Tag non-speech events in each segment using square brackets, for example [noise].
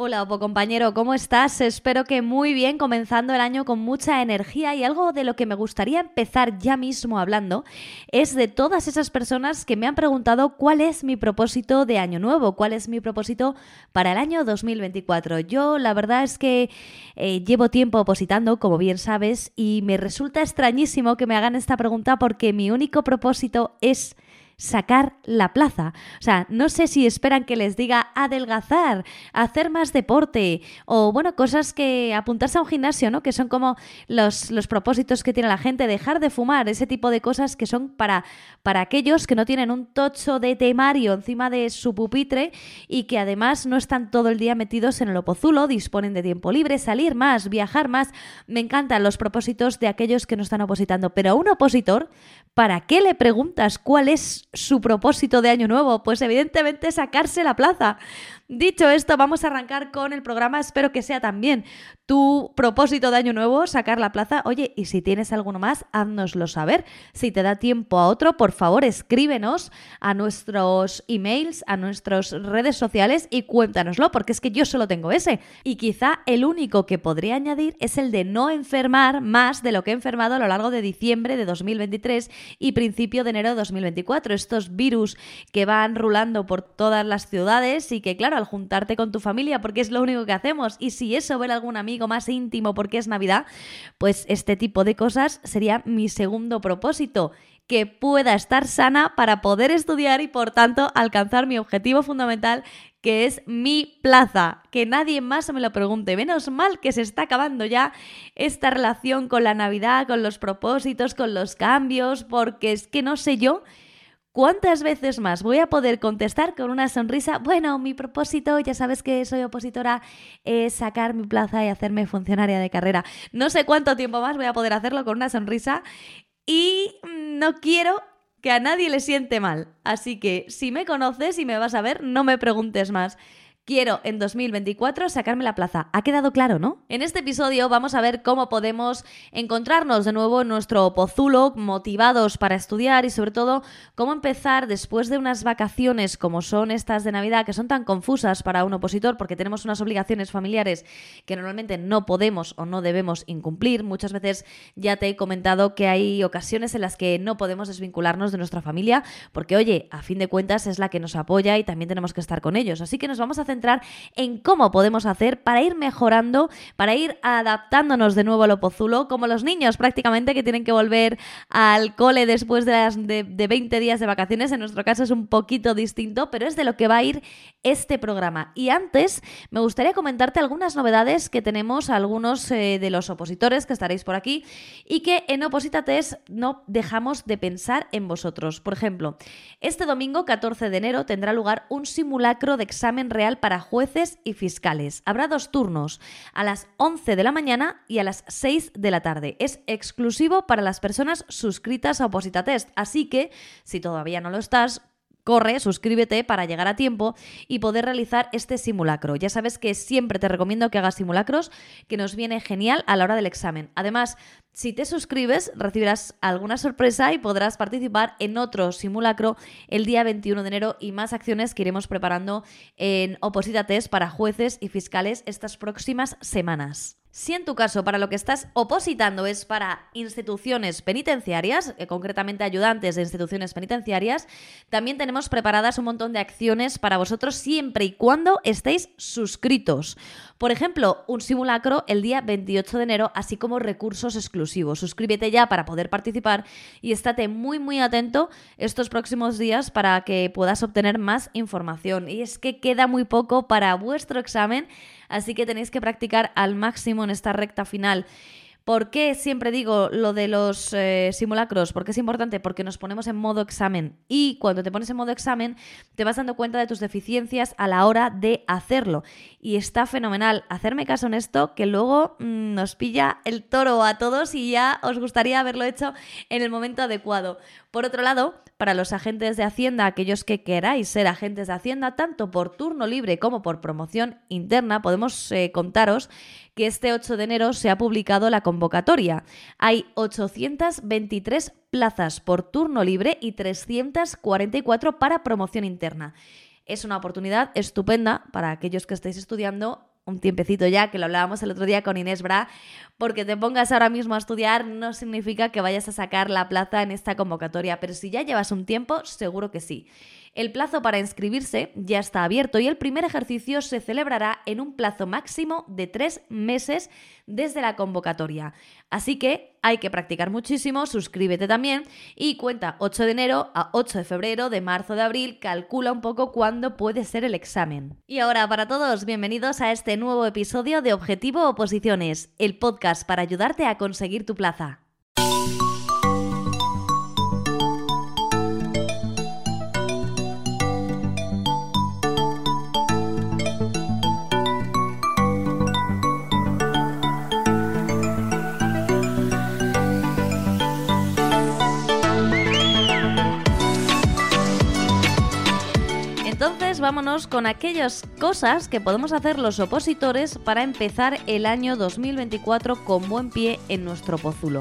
Hola, Opo compañero, ¿cómo estás? Espero que muy bien, comenzando el año con mucha energía y algo de lo que me gustaría empezar ya mismo hablando es de todas esas personas que me han preguntado cuál es mi propósito de año nuevo, cuál es mi propósito para el año 2024. Yo la verdad es que eh, llevo tiempo opositando, como bien sabes, y me resulta extrañísimo que me hagan esta pregunta porque mi único propósito es sacar la plaza. O sea, no sé si esperan que les diga adelgazar, hacer más deporte o, bueno, cosas que apuntarse a un gimnasio, ¿no? Que son como los, los propósitos que tiene la gente, dejar de fumar, ese tipo de cosas que son para, para aquellos que no tienen un tocho de temario encima de su pupitre y que además no están todo el día metidos en el opozulo, disponen de tiempo libre, salir más, viajar más. Me encantan los propósitos de aquellos que no están opositando, pero a un opositor, ¿para qué le preguntas cuál es su propósito de año nuevo? Pues evidentemente sacarse la plaza. Dicho esto, vamos a arrancar con el programa. Espero que sea también tu propósito de año nuevo, sacar la plaza. Oye, y si tienes alguno más, háznoslo saber. Si te da tiempo a otro, por favor, escríbenos a nuestros emails, a nuestras redes sociales y cuéntanoslo, porque es que yo solo tengo ese. Y quizá el único que podría añadir es el de no enfermar más de lo que he enfermado a lo largo de diciembre de 2023 y principio de enero de 2024. Estos virus que van rulando por todas las ciudades y que, claro, al juntarte con tu familia, porque es lo único que hacemos. Y si eso ver a algún amigo más íntimo porque es Navidad, pues este tipo de cosas sería mi segundo propósito que pueda estar sana para poder estudiar y por tanto alcanzar mi objetivo fundamental que es mi plaza, que nadie más me lo pregunte. Menos mal que se está acabando ya esta relación con la Navidad, con los propósitos, con los cambios, porque es que no sé yo ¿Cuántas veces más voy a poder contestar con una sonrisa? Bueno, mi propósito, ya sabes que soy opositora, es sacar mi plaza y hacerme funcionaria de carrera. No sé cuánto tiempo más voy a poder hacerlo con una sonrisa y no quiero que a nadie le siente mal. Así que si me conoces y me vas a ver, no me preguntes más. Quiero en 2024 sacarme la plaza. Ha quedado claro, ¿no? En este episodio vamos a ver cómo podemos encontrarnos de nuevo en nuestro pozulo, motivados para estudiar y sobre todo cómo empezar después de unas vacaciones como son estas de Navidad, que son tan confusas para un opositor porque tenemos unas obligaciones familiares que normalmente no podemos o no debemos incumplir. Muchas veces ya te he comentado que hay ocasiones en las que no podemos desvincularnos de nuestra familia porque, oye, a fin de cuentas es la que nos apoya y también tenemos que estar con ellos. Así que nos vamos a centrar entrar en cómo podemos hacer para ir mejorando, para ir adaptándonos de nuevo al pozulo, como los niños prácticamente que tienen que volver al cole después de, las, de, 20 días de vacaciones. En nuestro caso es un poquito distinto, pero es de lo que va a ir este programa. Y antes me gustaría comentarte algunas novedades que tenemos algunos eh, de los opositores que estaréis por aquí y que en Opositates no dejamos de pensar en vosotros. Por ejemplo, este domingo 14 de enero tendrá lugar un simulacro de examen real para para jueces y fiscales. Habrá dos turnos, a las 11 de la mañana y a las 6 de la tarde. Es exclusivo para las personas suscritas a Oposita Test, así que si todavía no lo estás, Corre, suscríbete para llegar a tiempo y poder realizar este simulacro. Ya sabes que siempre te recomiendo que hagas simulacros, que nos viene genial a la hora del examen. Además, si te suscribes, recibirás alguna sorpresa y podrás participar en otro simulacro el día 21 de enero y más acciones que iremos preparando en Oposita Test para jueces y fiscales estas próximas semanas. Si en tu caso para lo que estás opositando es para instituciones penitenciarias, eh, concretamente ayudantes de instituciones penitenciarias, también tenemos preparadas un montón de acciones para vosotros siempre y cuando estéis suscritos. Por ejemplo, un simulacro el día 28 de enero, así como recursos exclusivos. Suscríbete ya para poder participar y estate muy muy atento estos próximos días para que puedas obtener más información. Y es que queda muy poco para vuestro examen así que tenéis que practicar al máximo en esta recta final. ¿Por qué siempre digo lo de los eh, simulacros? Porque es importante, porque nos ponemos en modo examen y cuando te pones en modo examen te vas dando cuenta de tus deficiencias a la hora de hacerlo. Y está fenomenal. Hacerme caso en esto, que luego mm, nos pilla el toro a todos y ya os gustaría haberlo hecho en el momento adecuado. Por otro lado, para los agentes de Hacienda, aquellos que queráis ser agentes de Hacienda, tanto por turno libre como por promoción interna, podemos eh, contaros que este 8 de enero se ha publicado la convocatoria. Hay 823 plazas por turno libre y 344 para promoción interna. Es una oportunidad estupenda para aquellos que estéis estudiando un tiempecito ya, que lo hablábamos el otro día con Inés Bra, porque te pongas ahora mismo a estudiar no significa que vayas a sacar la plaza en esta convocatoria, pero si ya llevas un tiempo, seguro que sí. El plazo para inscribirse ya está abierto y el primer ejercicio se celebrará en un plazo máximo de tres meses desde la convocatoria. Así que hay que practicar muchísimo, suscríbete también y cuenta 8 de enero a 8 de febrero, de marzo, de abril, calcula un poco cuándo puede ser el examen. Y ahora para todos, bienvenidos a este nuevo episodio de Objetivo Oposiciones, el podcast para ayudarte a conseguir tu plaza. Vámonos con aquellas cosas que podemos hacer los opositores para empezar el año 2024 con buen pie en nuestro pozulo.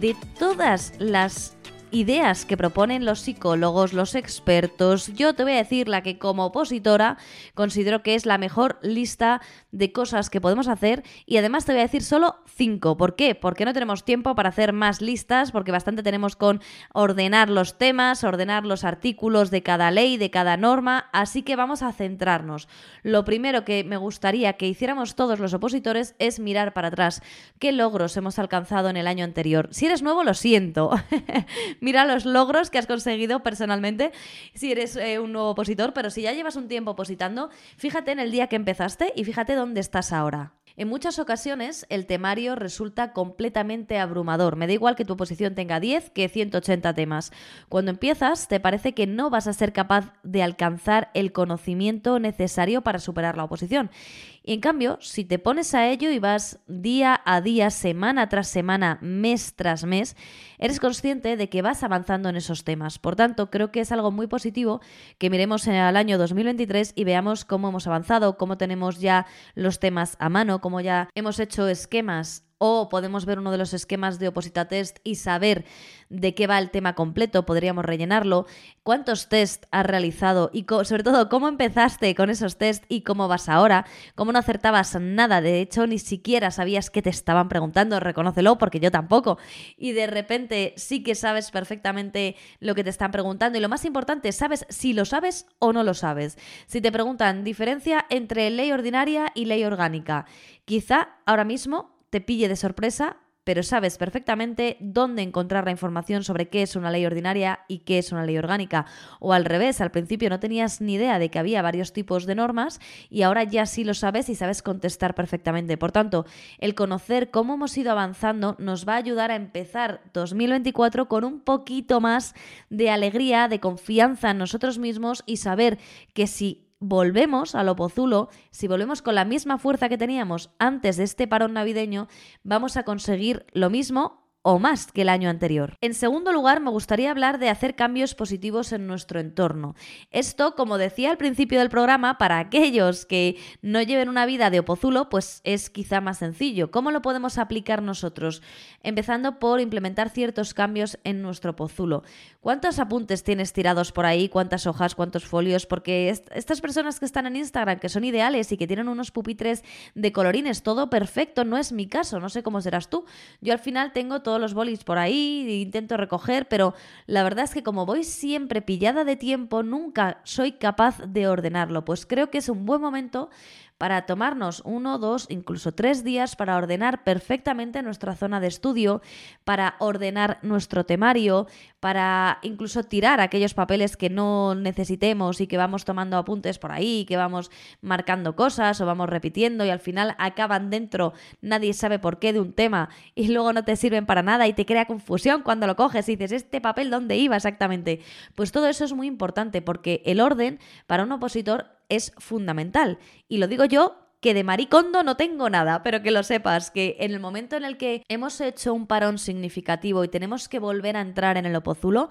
De todas las ideas que proponen los psicólogos, los expertos. Yo te voy a decir la que como opositora considero que es la mejor lista de cosas que podemos hacer y además te voy a decir solo cinco. ¿Por qué? Porque no tenemos tiempo para hacer más listas, porque bastante tenemos con ordenar los temas, ordenar los artículos de cada ley, de cada norma, así que vamos a centrarnos. Lo primero que me gustaría que hiciéramos todos los opositores es mirar para atrás. ¿Qué logros hemos alcanzado en el año anterior? Si eres nuevo, lo siento. [laughs] mira los logros que has conseguido personalmente si eres eh, un nuevo opositor, pero si ya llevas un tiempo opositando, fíjate en el día que empezaste y fíjate dónde estás ahora. En muchas ocasiones el temario resulta completamente abrumador. Me da igual que tu oposición tenga 10 que 180 temas. Cuando empiezas te parece que no vas a ser capaz de alcanzar el conocimiento necesario para superar la oposición. Y en cambio, si te pones a ello y vas día a día, semana tras semana, mes tras mes, eres consciente de que vas avanzando en esos temas. Por tanto, creo que es algo muy positivo que miremos al año 2023 y veamos cómo hemos avanzado, cómo tenemos ya los temas a mano, cómo ya hemos hecho esquemas o podemos ver uno de los esquemas de Oposita Test y saber de qué va el tema completo, podríamos rellenarlo, cuántos test has realizado y sobre todo cómo empezaste con esos test y cómo vas ahora, cómo no acertabas nada, de hecho ni siquiera sabías qué te estaban preguntando, reconócelo porque yo tampoco, y de repente sí que sabes perfectamente lo que te están preguntando. Y lo más importante, sabes si lo sabes o no lo sabes. Si te preguntan diferencia entre ley ordinaria y ley orgánica, quizá ahora mismo te pille de sorpresa, pero sabes perfectamente dónde encontrar la información sobre qué es una ley ordinaria y qué es una ley orgánica. O al revés, al principio no tenías ni idea de que había varios tipos de normas y ahora ya sí lo sabes y sabes contestar perfectamente. Por tanto, el conocer cómo hemos ido avanzando nos va a ayudar a empezar 2024 con un poquito más de alegría, de confianza en nosotros mismos y saber que si volvemos a lo pozulo, si volvemos con la misma fuerza que teníamos antes de este parón navideño, vamos a conseguir lo mismo o más que el año anterior. En segundo lugar, me gustaría hablar de hacer cambios positivos en nuestro entorno. Esto, como decía al principio del programa, para aquellos que no lleven una vida de opozulo, pues es quizá más sencillo. ¿Cómo lo podemos aplicar nosotros? Empezando por implementar ciertos cambios en nuestro pozulo. ¿Cuántos apuntes tienes tirados por ahí? ¿Cuántas hojas? ¿Cuántos folios? Porque estas personas que están en Instagram, que son ideales y que tienen unos pupitres de colorines, todo perfecto, no es mi caso, no sé cómo serás tú. Yo al final tengo todo los bolis por ahí, e intento recoger, pero la verdad es que como voy siempre pillada de tiempo, nunca soy capaz de ordenarlo. Pues creo que es un buen momento para tomarnos uno, dos, incluso tres días para ordenar perfectamente nuestra zona de estudio, para ordenar nuestro temario, para incluso tirar aquellos papeles que no necesitemos y que vamos tomando apuntes por ahí, que vamos marcando cosas o vamos repitiendo y al final acaban dentro, nadie sabe por qué de un tema y luego no te sirven para nada y te crea confusión cuando lo coges y dices, ¿este papel dónde iba exactamente? Pues todo eso es muy importante porque el orden para un opositor es fundamental. Y lo digo yo que de maricondo no tengo nada, pero que lo sepas, que en el momento en el que hemos hecho un parón significativo y tenemos que volver a entrar en el opozulo,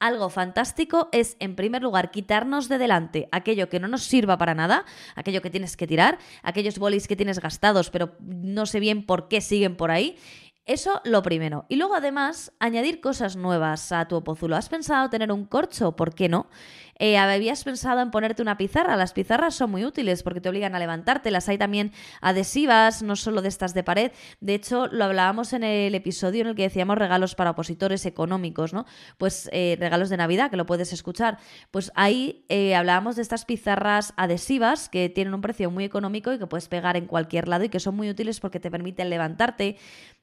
algo fantástico es, en primer lugar, quitarnos de delante aquello que no nos sirva para nada, aquello que tienes que tirar, aquellos bolis que tienes gastados, pero no sé bien por qué siguen por ahí, Eso lo primero. Y luego además añadir cosas nuevas a tu opózulo. ¿Has pensado tener un corcho? ¿Por qué no? Eh, ¿Habías pensado en ponerte una pizarra? Las pizarras son muy útiles porque te obligan a levantarte. Las hay también adhesivas, no solo de estas de pared. De hecho, lo hablábamos en el episodio en el que decíamos regalos para opositores económicos, ¿no? Pues eh, regalos de Navidad, que lo puedes escuchar. Pues ahí eh, hablábamos de estas pizarras adhesivas que tienen un precio muy económico y que puedes pegar en cualquier lado y que son muy útiles porque te permiten levantarte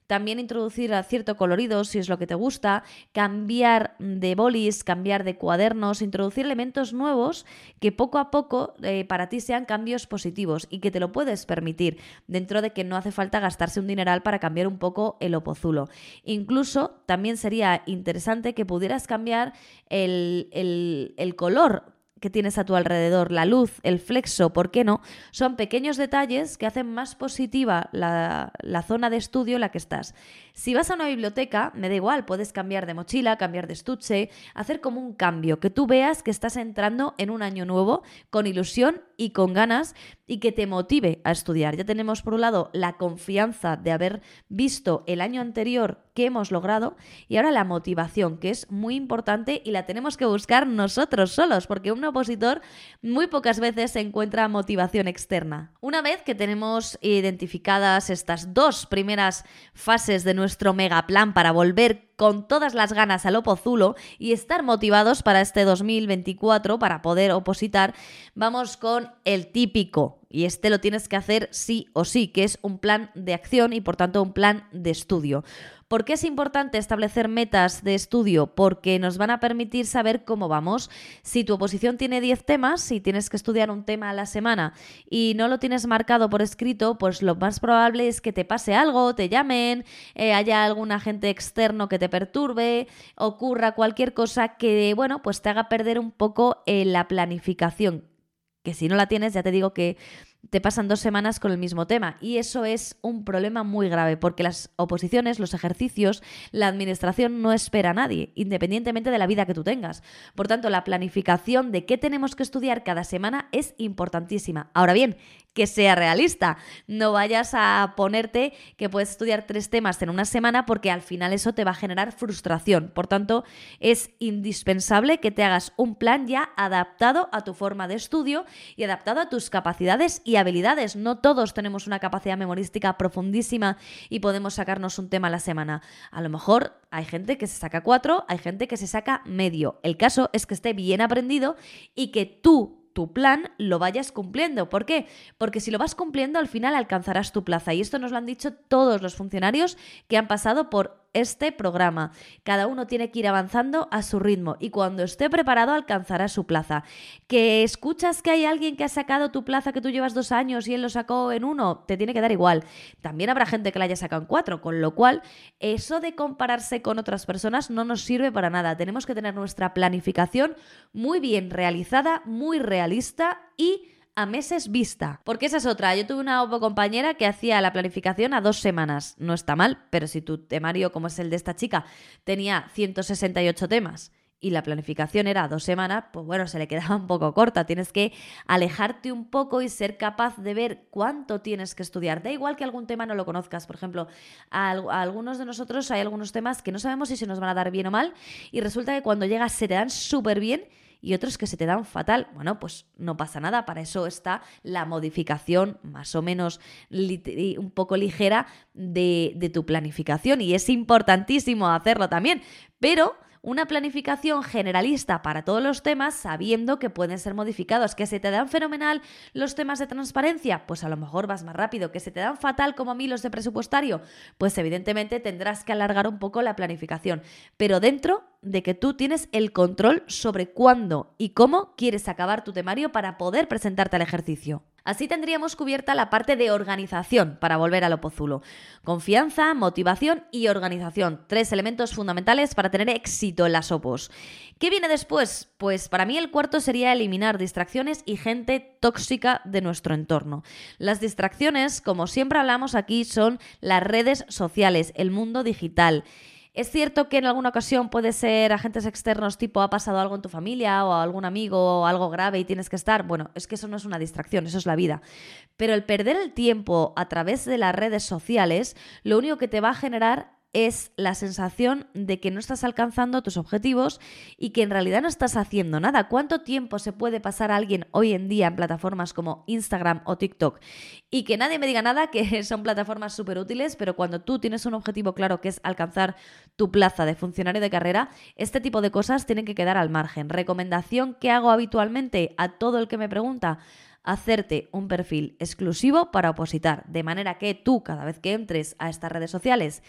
también introducir cierto colorido si es lo que te gusta, cambiar de bolis, cambiar de cuadernos, introducir elementos nuevos que poco a poco eh, para ti sean cambios positivos y que te lo puedes permitir dentro de que no hace falta gastarse un dineral para cambiar un poco el opozulo. Incluso también sería interesante que pudieras cambiar el, el, el color que tienes a tu alrededor, la luz, el flexo, ¿por qué no? Son pequeños detalles que hacen más positiva la, la, zona de estudio en la que estás. Si vas a una biblioteca, me da igual, puedes cambiar de mochila, cambiar de estuche, hacer como un cambio, que tú veas que estás entrando en un año nuevo con ilusión y con ganas y que te motive a estudiar. Ya tenemos por un lado la confianza de haber visto el año anterior que hemos logrado y ahora la motivación, que es muy importante y la tenemos que buscar nosotros solos, porque un opositor muy pocas veces se encuentra motivación externa. Una vez que tenemos identificadas estas dos primeras fases de nuestro mega plan para volver con todas las ganas al opozulo y estar motivados para este 2024 para poder opositar, vamos con el típico. Y este lo tienes que hacer sí o sí, que es un plan de acción y por tanto un plan de estudio. ¿Por qué es importante establecer metas de estudio? Porque nos van a permitir saber cómo vamos. Si tu oposición tiene 10 temas y tienes que estudiar un tema a la semana y no lo tienes marcado por escrito, pues lo más probable es que te pase algo, te llamen, eh, haya algún agente externo que te perturbe, ocurra cualquier cosa que, bueno, pues te haga perder un poco eh, la planificación. Que si no la tienes, ya te digo que te pasan dos semanas con el mismo tema. Y eso es un problema muy grave, porque las oposiciones, los ejercicios, la administración no espera a nadie, independientemente de la vida que tú tengas. Por tanto, la planificación de qué tenemos que estudiar cada semana es importantísima. Ahora bien, que sea realista. No vayas a ponerte que puedes estudiar tres temas en una semana porque al final eso te va a generar frustración. Por tanto, es indispensable que te hagas un plan ya adaptado a tu forma de estudio y adaptado a tus capacidades y habilidades. No todos tenemos una capacidad memorística profundísima y podemos sacarnos un tema a la semana. A lo mejor hay gente que se saca cuatro, hay gente que se saca medio. El caso es que esté bien aprendido y que tú tu plan lo vayas cumpliendo. ¿Por qué? Porque si lo vas cumpliendo, al final alcanzarás tu plaza. Y esto nos lo han dicho todos los funcionarios que han pasado por este programa. Cada uno tiene que ir avanzando a su ritmo y cuando esté preparado alcanzará su plaza. Que escuchas que hay alguien que ha sacado tu plaza que tú llevas dos años y él lo sacó en uno, te tiene que dar igual. También habrá gente que la haya sacado en cuatro, con lo cual eso de compararse con otras personas no nos sirve para nada. Tenemos que tener nuestra planificación muy bien realizada, muy realista y a meses vista. Porque esa es otra. Yo tuve una compañera que hacía la planificación a dos semanas. No está mal, pero si tu temario, como es el de esta chica, tenía 168 temas y la planificación era dos semanas, pues bueno, se le quedaba un poco corta. Tienes que alejarte un poco y ser capaz de ver cuánto tienes que estudiar. Da igual que algún tema no lo conozcas. Por ejemplo, a, algunos de nosotros hay algunos temas que no sabemos si se nos van a dar bien o mal y resulta que cuando llegas se te dan súper bien y otros que se te dan fatal. Bueno, pues no pasa nada, para eso está la modificación más o menos un poco ligera de, de tu planificación y es importantísimo hacerlo también, pero una planificación generalista para todos los temas sabiendo que pueden ser modificados. ¿Que se te dan fenomenal los temas de transparencia? Pues a lo mejor vas más rápido. ¿Que se te dan fatal como a mí los de presupuestario? Pues evidentemente tendrás que alargar un poco la planificación. Pero dentro de que tú tienes el control sobre cuándo y cómo quieres acabar tu temario para poder presentarte al ejercicio. Así tendríamos cubierta la parte de organización para volver al Opozulo. Confianza, motivación y organización. Tres elementos fundamentales para tener éxito en las Opos. ¿Qué viene después? Pues para mí el cuarto sería eliminar distracciones y gente tóxica de nuestro entorno. Las distracciones, como siempre hablamos aquí, son las redes sociales, el mundo digital Es cierto que en alguna ocasión puede ser agentes externos tipo ha pasado algo en tu familia o algún amigo o algo grave y tienes que estar. Bueno, es que eso no es una distracción, eso es la vida. Pero el perder el tiempo a través de las redes sociales, lo único que te va a generar es la sensación de que no estás alcanzando tus objetivos y que en realidad no estás haciendo nada. ¿Cuánto tiempo se puede pasar alguien hoy en día en plataformas como Instagram o TikTok? Y que nadie me diga nada, que [laughs] son plataformas súper útiles, pero cuando tú tienes un objetivo claro que es alcanzar tu plaza de funcionario de carrera, este tipo de cosas tienen que quedar al margen. Recomendación que hago habitualmente a todo el que me pregunta hacerte un perfil exclusivo para opositar, de manera que tú cada vez que entres a estas redes sociales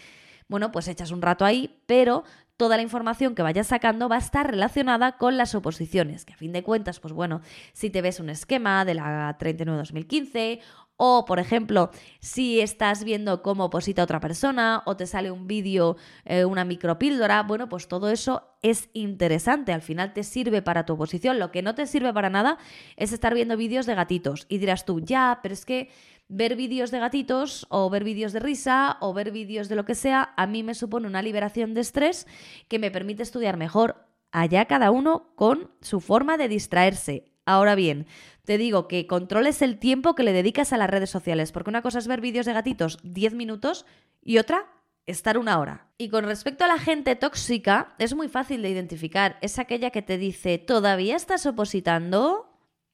bueno, pues echas un rato ahí, pero toda la información que vayas sacando va a estar relacionada con las oposiciones, que a fin de cuentas, pues bueno, si te ves un esquema de la 39-2015 o, por ejemplo, si estás viendo cómo oposita otra persona o te sale un vídeo, eh, una micropíldora, bueno, pues todo eso es interesante. Al final te sirve para tu oposición. Lo que no te sirve para nada es estar viendo vídeos de gatitos. Y dirás tú, ya, pero es que ver vídeos de gatitos o ver vídeos de risa o ver vídeos de lo que sea, a mí me supone una liberación de estrés que me permite estudiar mejor. Allá cada uno con su forma de distraerse. Ahora bien, te digo que controles el tiempo que le dedicas a las redes sociales, porque una cosa es ver vídeos de gatitos 10 minutos y otra estar una hora. Y con respecto a la gente tóxica, es muy fácil de identificar. Es aquella que te dice, ¿todavía estás opositando?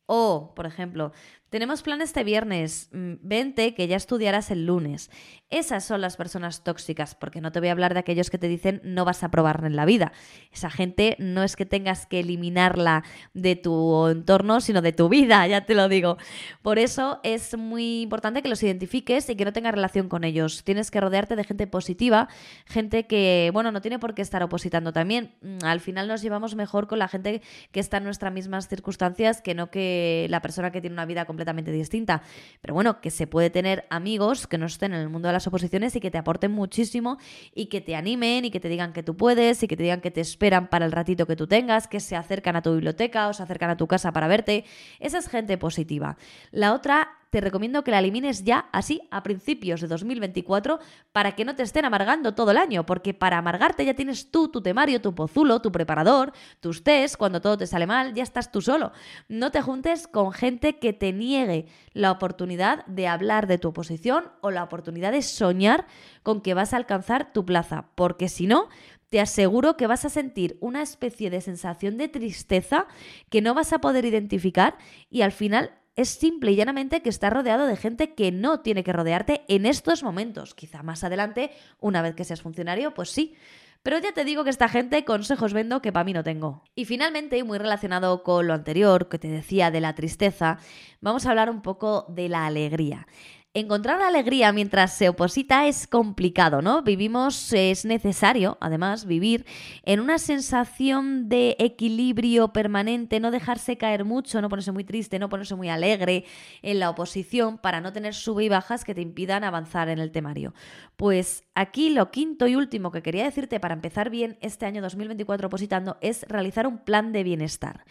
O, por ejemplo, tenemos plan este viernes, mm, vente que ya estudiarás el lunes. Esas son las personas tóxicas, porque no te voy a hablar de aquellos que te dicen no vas a probar en la vida. Esa gente no es que tengas que eliminarla de tu entorno, sino de tu vida, ya te lo digo. Por eso es muy importante que los identifiques y que no tengas relación con ellos. Tienes que rodearte de gente positiva, gente que, bueno, no tiene por qué estar opositando también. Mm, al final nos llevamos mejor con la gente que está en nuestras mismas circunstancias que no que la persona que tiene una vida completamente distinta. Pero bueno, que se puede tener amigos que no estén en el mundo de las oposiciones y que te aporten muchísimo y que te animen y que te digan que tú puedes y que te digan que te esperan para el ratito que tú tengas, que se acercan a tu biblioteca o se acercan a tu casa para verte. Esa es gente positiva. La otra te recomiendo que la elimines ya así a principios de 2024 para que no te estén amargando todo el año, porque para amargarte ya tienes tú tu temario, tu pozulo, tu preparador, tus test, cuando todo te sale mal, ya estás tú solo. No te juntes con gente que te niegue la oportunidad de hablar de tu oposición o la oportunidad de soñar con que vas a alcanzar tu plaza, porque si no, te aseguro que vas a sentir una especie de sensación de tristeza que no vas a poder identificar y al final es simple y llanamente que estás rodeado de gente que no tiene que rodearte en estos momentos. Quizá más adelante, una vez que seas funcionario, pues sí. Pero ya te digo que esta gente consejos vendo que para mí no tengo. Y finalmente, muy relacionado con lo anterior que te decía de la tristeza, vamos a hablar un poco de la alegría. Encontrar alegría mientras se oposita es complicado, ¿no? Vivimos, es necesario, además, vivir en una sensación de equilibrio permanente, no dejarse caer mucho, no ponerse muy triste, no ponerse muy alegre en la oposición para no tener sube y bajas que te impidan avanzar en el temario. Pues aquí lo quinto y último que quería decirte para empezar bien este año 2024 opositando es realizar un plan de bienestar.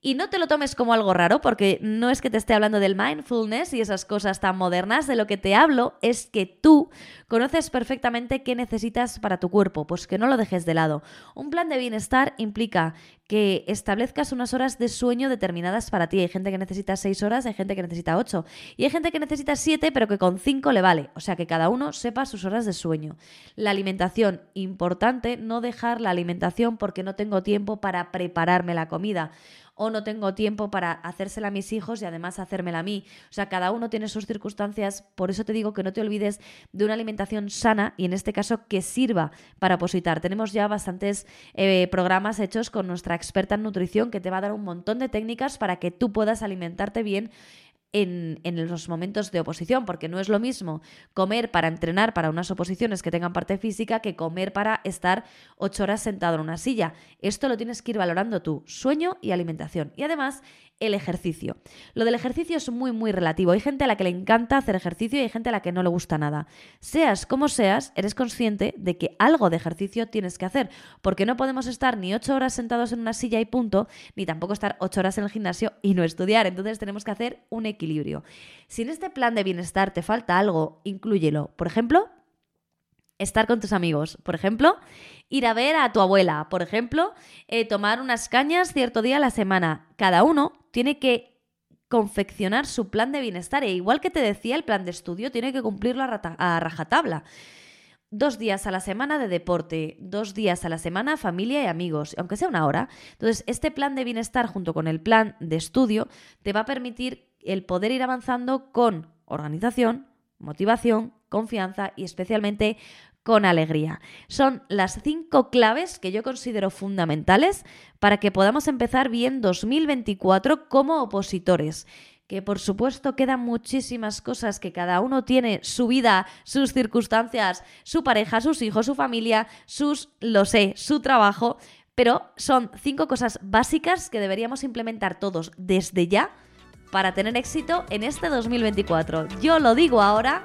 Y no te lo tomes como algo raro, porque no es que te esté hablando del mindfulness y esas cosas tan modernas, de lo que te hablo es que tú conoces perfectamente qué necesitas para tu cuerpo, pues que no lo dejes de lado. Un plan de bienestar implica que establezcas unas horas de sueño determinadas para ti. Hay gente que necesita seis horas, hay gente que necesita ocho. Y hay gente que necesita siete, pero que con cinco le vale. O sea, que cada uno sepa sus horas de sueño. La alimentación, importante, no dejar la alimentación porque no tengo tiempo para prepararme la comida o no tengo tiempo para hacérsela a mis hijos y además hacérmela a mí. O sea, cada uno tiene sus circunstancias, por eso te digo que no te olvides de una alimentación sana y en este caso que sirva para positar. Tenemos ya bastantes eh, programas hechos con nuestra experta en nutrición que te va a dar un montón de técnicas para que tú puedas alimentarte bien en, los momentos de oposición, porque no es lo mismo comer para entrenar para unas oposiciones que tengan parte física que comer para estar ocho horas sentado en una silla. Esto lo tienes que ir valorando tú, sueño y alimentación. Y además, el ejercicio. Lo del ejercicio es muy, muy relativo. Hay gente a la que le encanta hacer ejercicio y hay gente a la que no le gusta nada. Seas como seas, eres consciente de que algo de ejercicio tienes que hacer, porque no podemos estar ni ocho horas sentados en una silla y punto, ni tampoco estar ocho horas en el gimnasio y no estudiar. Entonces tenemos que hacer un. Si en este plan de bienestar te falta algo, inclúyelo. Por ejemplo, estar con tus amigos. Por ejemplo, ir a ver a tu abuela. Por ejemplo, eh, tomar unas cañas cierto día a la semana. Cada uno tiene que confeccionar su plan de bienestar. E igual que te decía, el plan de estudio tiene que cumplirlo a, rajatabla. Dos días a la semana de deporte, dos días a la semana familia y amigos, aunque sea una hora. Entonces, este plan de bienestar junto con el plan de estudio te va a permitir el poder ir avanzando con organización, motivación, confianza y especialmente con alegría. Son las cinco claves que yo considero fundamentales para que podamos empezar bien 2024 como opositores que por supuesto quedan muchísimas cosas que cada uno tiene su vida, sus circunstancias, su pareja, sus hijos, su familia, sus, lo sé, su trabajo, pero son cinco cosas básicas que deberíamos implementar todos desde ya para tener éxito en este 2024. Yo lo digo ahora,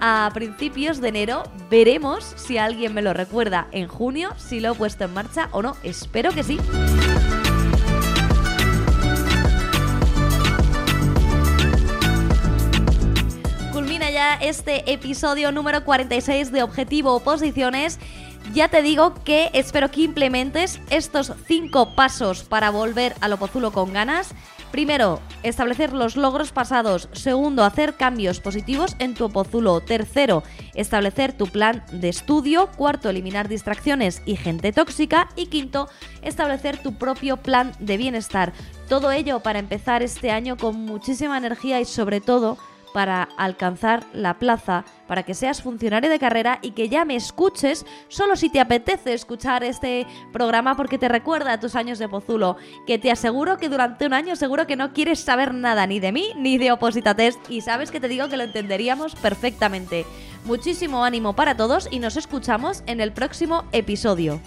a principios de enero veremos si alguien me lo recuerda en junio, si lo he puesto en marcha o no. Espero que sí. Culmina ya este episodio número 46 de Objetivo Oposiciones. Ya te digo que espero que implementes estos cinco pasos para volver al Opozulo con ganas Primero, establecer los logros pasados. Segundo, hacer cambios positivos en tu opozulo. Tercero, establecer tu plan de estudio. Cuarto, eliminar distracciones y gente tóxica. Y quinto, establecer tu propio plan de bienestar. Todo ello para empezar este año con muchísima energía y sobre todo para alcanzar la plaza, para que seas funcionario de carrera y que ya me escuches solo si te apetece escuchar este programa porque te recuerda a tus años de Pozulo, que te aseguro que durante un año seguro que no quieres saber nada ni de mí ni de Oposita Test y sabes que te digo que lo entenderíamos perfectamente. Muchísimo ánimo para todos y nos escuchamos en el próximo episodio.